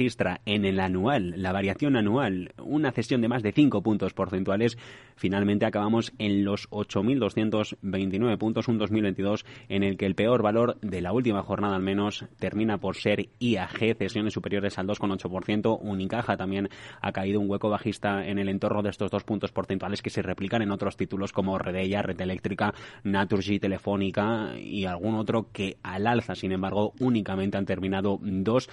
registra en el anual, la variación anual, una cesión de más de 5 puntos porcentuales, finalmente acabamos en los 8.229 puntos, un 2022 en el que el peor valor de la última jornada al menos termina por ser IAG, cesiones superiores al 2,8%. Unicaja también ha caído un hueco bajista en el entorno de estos dos puntos porcentuales que se replican en otros títulos como Redella, Red Eléctrica, Naturgy, Telefónica y algún otro que al alza, sin embargo, únicamente han terminado dos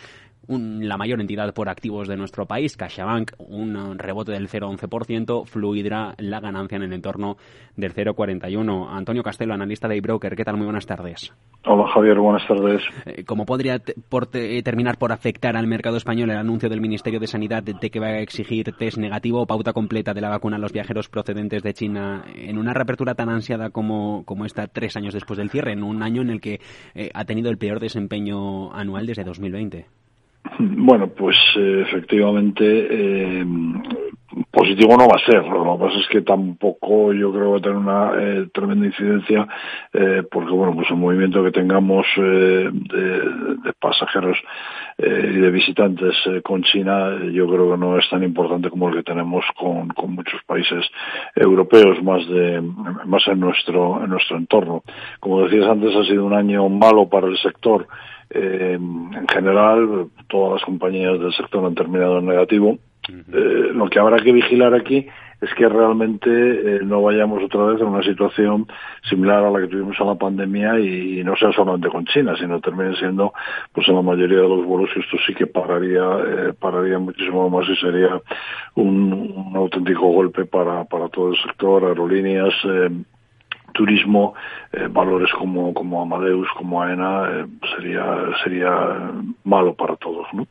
la mayor entidad por activos de nuestro país, CaixaBank, un rebote del 0,11%, Fluidra la ganancia en el entorno del 0,41%. Antonio Castelo, analista de iBroker, ¿qué tal? Muy buenas tardes. Hola Javier, buenas tardes. Eh, ¿Cómo podría eh, terminar por afectar al mercado español el anuncio del Ministerio de Sanidad de que va a exigir test negativo o pauta completa de la vacuna a los viajeros procedentes de China en una reapertura tan ansiada como, como esta tres años después del cierre, en un año en el que eh, ha tenido el peor desempeño anual desde 2020? Bueno, pues eh, efectivamente eh, positivo no va a ser. Lo que pasa es que tampoco yo creo que va a tener una eh, tremenda incidencia porque bueno, pues el movimiento que tengamos de, pasajeros y de visitantes con China yo creo que no es tan importante como el que tenemos con, con muchos países europeos más de más en nuestro en nuestro entorno. Como decías antes, ha sido un año malo para el sector eh, en general, todas las compañías del sector han terminado en negativo. Eh, lo que habrá que vigilar aquí es que realmente eh, no vayamos otra vez a una situación similar a la que tuvimos a la pandemia y, no sea solamente con China, sino termine siendo, pues en la mayoría de los vuelos esto sí que pararía, eh, pararía muchísimo más y sería un, auténtico golpe para, para todo el sector, aerolíneas, turismo, eh, valores como, como Amadeus, como AENA, eh, sería, sería malo para todos. ¿no?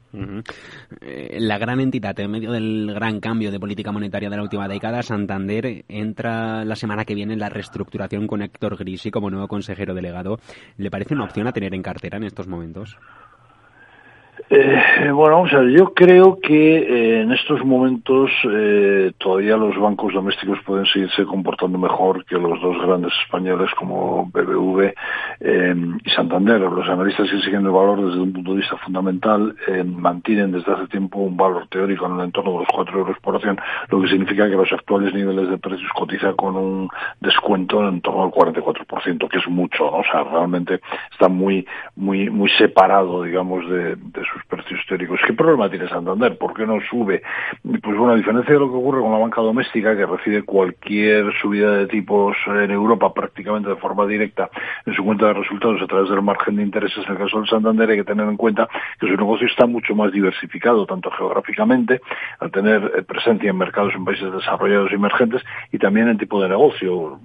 Eh, la gran entidad, en medio del gran cambio de política monetaria de la última década, Santander entra la semana que viene en la reestructuración con Héctor Grisi como nuevo consejero delegado. ¿Le parece una opción a tener en cartera en estos momentos? Eh, bueno, vamos a ver, yo creo que eh, en estos momentos eh, todavía los bancos domésticos pueden seguirse comportando mejor que los dos grandes españoles como BBV em, y Santander. Los analistas que siguen el valor desde un punto de vista fundamental em, mantienen desde hace tiempo un valor teórico en el entorno de los 4 euros por acción, lo que significa que los actuales niveles de precios cotiza con un descuento en torno al 44%, que es mucho, ¿no? O sea, realmente está muy, muy, muy separado, digamos, de, de sus precios históricos. ¿Qué problema tiene Santander? ¿Por qué no sube? Pues bueno, a diferencia de lo que ocurre con la banca doméstica, que recibe cualquier subida de tipos en Europa prácticamente de forma directa en su cuenta de resultados a través del margen de intereses, en el caso del Santander hay que tener en cuenta que su negocio está mucho más diversificado, tanto geográficamente, al tener eh, presencia en mercados en países desarrollados y emergentes, y también en tipo de negocio.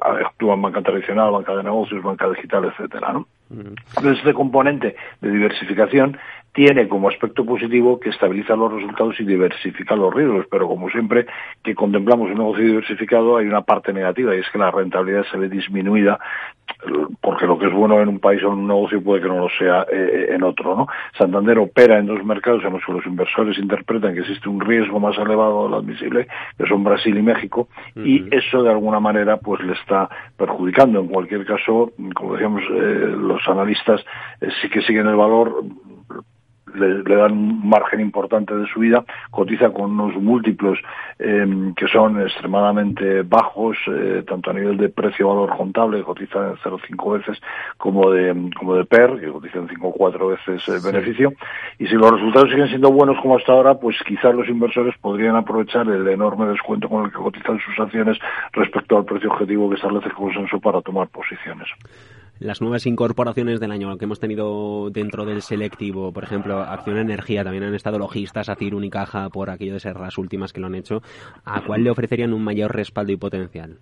Actúa en banca tradicional, banca de negocios, banca digital, etcétera, ¿no? Entonces, este componente de diversificación tiene como aspecto positivo que estabiliza los resultados y diversifica los riesgos, pero como siempre que contemplamos un negocio diversificado hay una parte negativa y es que la rentabilidad se ve disminuida porque lo que es bueno en un país o en un negocio puede que no lo sea eh, en otro. ¿no? Santander opera en dos mercados en los que los inversores interpretan que existe un riesgo más elevado de lo admisible, que son Brasil y México, y eso de alguna manera pues le está perjudicando. En cualquier caso, como decíamos, eh, los analistas eh, sí que siguen el valor le, dan un margen importante de subida, cotiza con unos múltiplos em, que son extremadamente bajos, eh, tanto a nivel de precio-valor contable, cotiza en 0,5 veces, como de, como de PER, que cotiza en 5,4 veces el beneficio. Y si los resultados siguen siendo buenos como hasta ahora, pues quizás los inversores podrían aprovechar el enorme descuento con el que cotizan sus acciones respecto al precio objetivo que establece el consenso para tomar posiciones las nuevas incorporaciones del año que hemos tenido dentro del selectivo, por ejemplo, Acción Energía, también han estado logistas, Acir, Unicaja, por aquello de ser las últimas que lo han hecho, ¿a cuál le ofrecerían un mayor respaldo y potencial?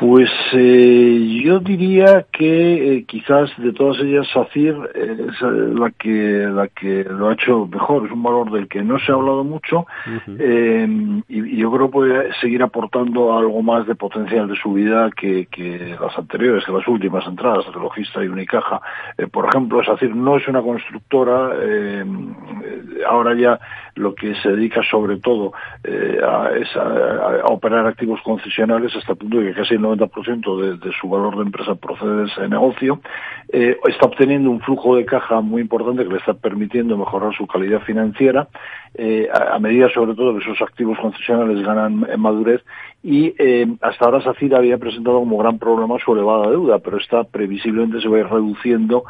Pues eh, yo diría que eh, quizás de todas ellas SACIR es la que la que lo ha hecho mejor. Es un valor del que no se ha hablado mucho em, y, yo creo que puede seguir aportando algo más de potencial de subida que, que las anteriores, que las últimas entradas, de Logista y Unicaja. Eh, por ejemplo, SACIR no es una constructora. Ahora ya lo que se dedica sobre todo a, es a, operar activos concesionales hasta el punto de que casi no 90% de, de, su valor de empresa procede de ese negocio. Eh, está obteniendo un flujo de caja muy importante que le está permitiendo mejorar su calidad financiera, eh, a, medida sobre todo que esos activos concesionales ganan madurez y eh, hasta ahora SACIR había presentado como gran problema su elevada deuda, pero esta previsiblemente se va a ir reduciendo,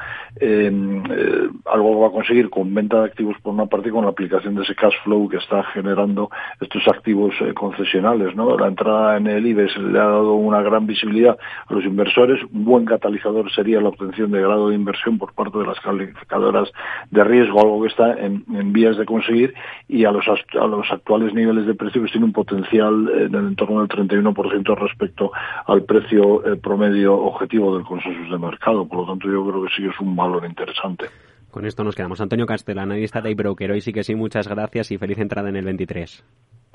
algo que va a conseguir con venta de activos por una parte con la aplicación de ese cash flow que está generando estos activos concesionales. ¿no? La entrada en el IBEX le ha dado una gran visibilidad a los inversores, un buen catalizador sería la obtención de grado de inversión por parte de las calificadoras de riesgo, algo que está en, en vías de conseguir y a los, a los actuales niveles de precio pues tiene un potencial en el entorno del 31% respecto al precio eh, promedio objetivo del consenso de mercado. Por lo tanto, yo creo que sí es un valor interesante. Con esto nos quedamos. Antonio Castel, analista de iBroker. Hoy sí que sí, muchas gracias y feliz entrada en el 23.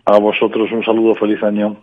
A vosotros un saludo, feliz año.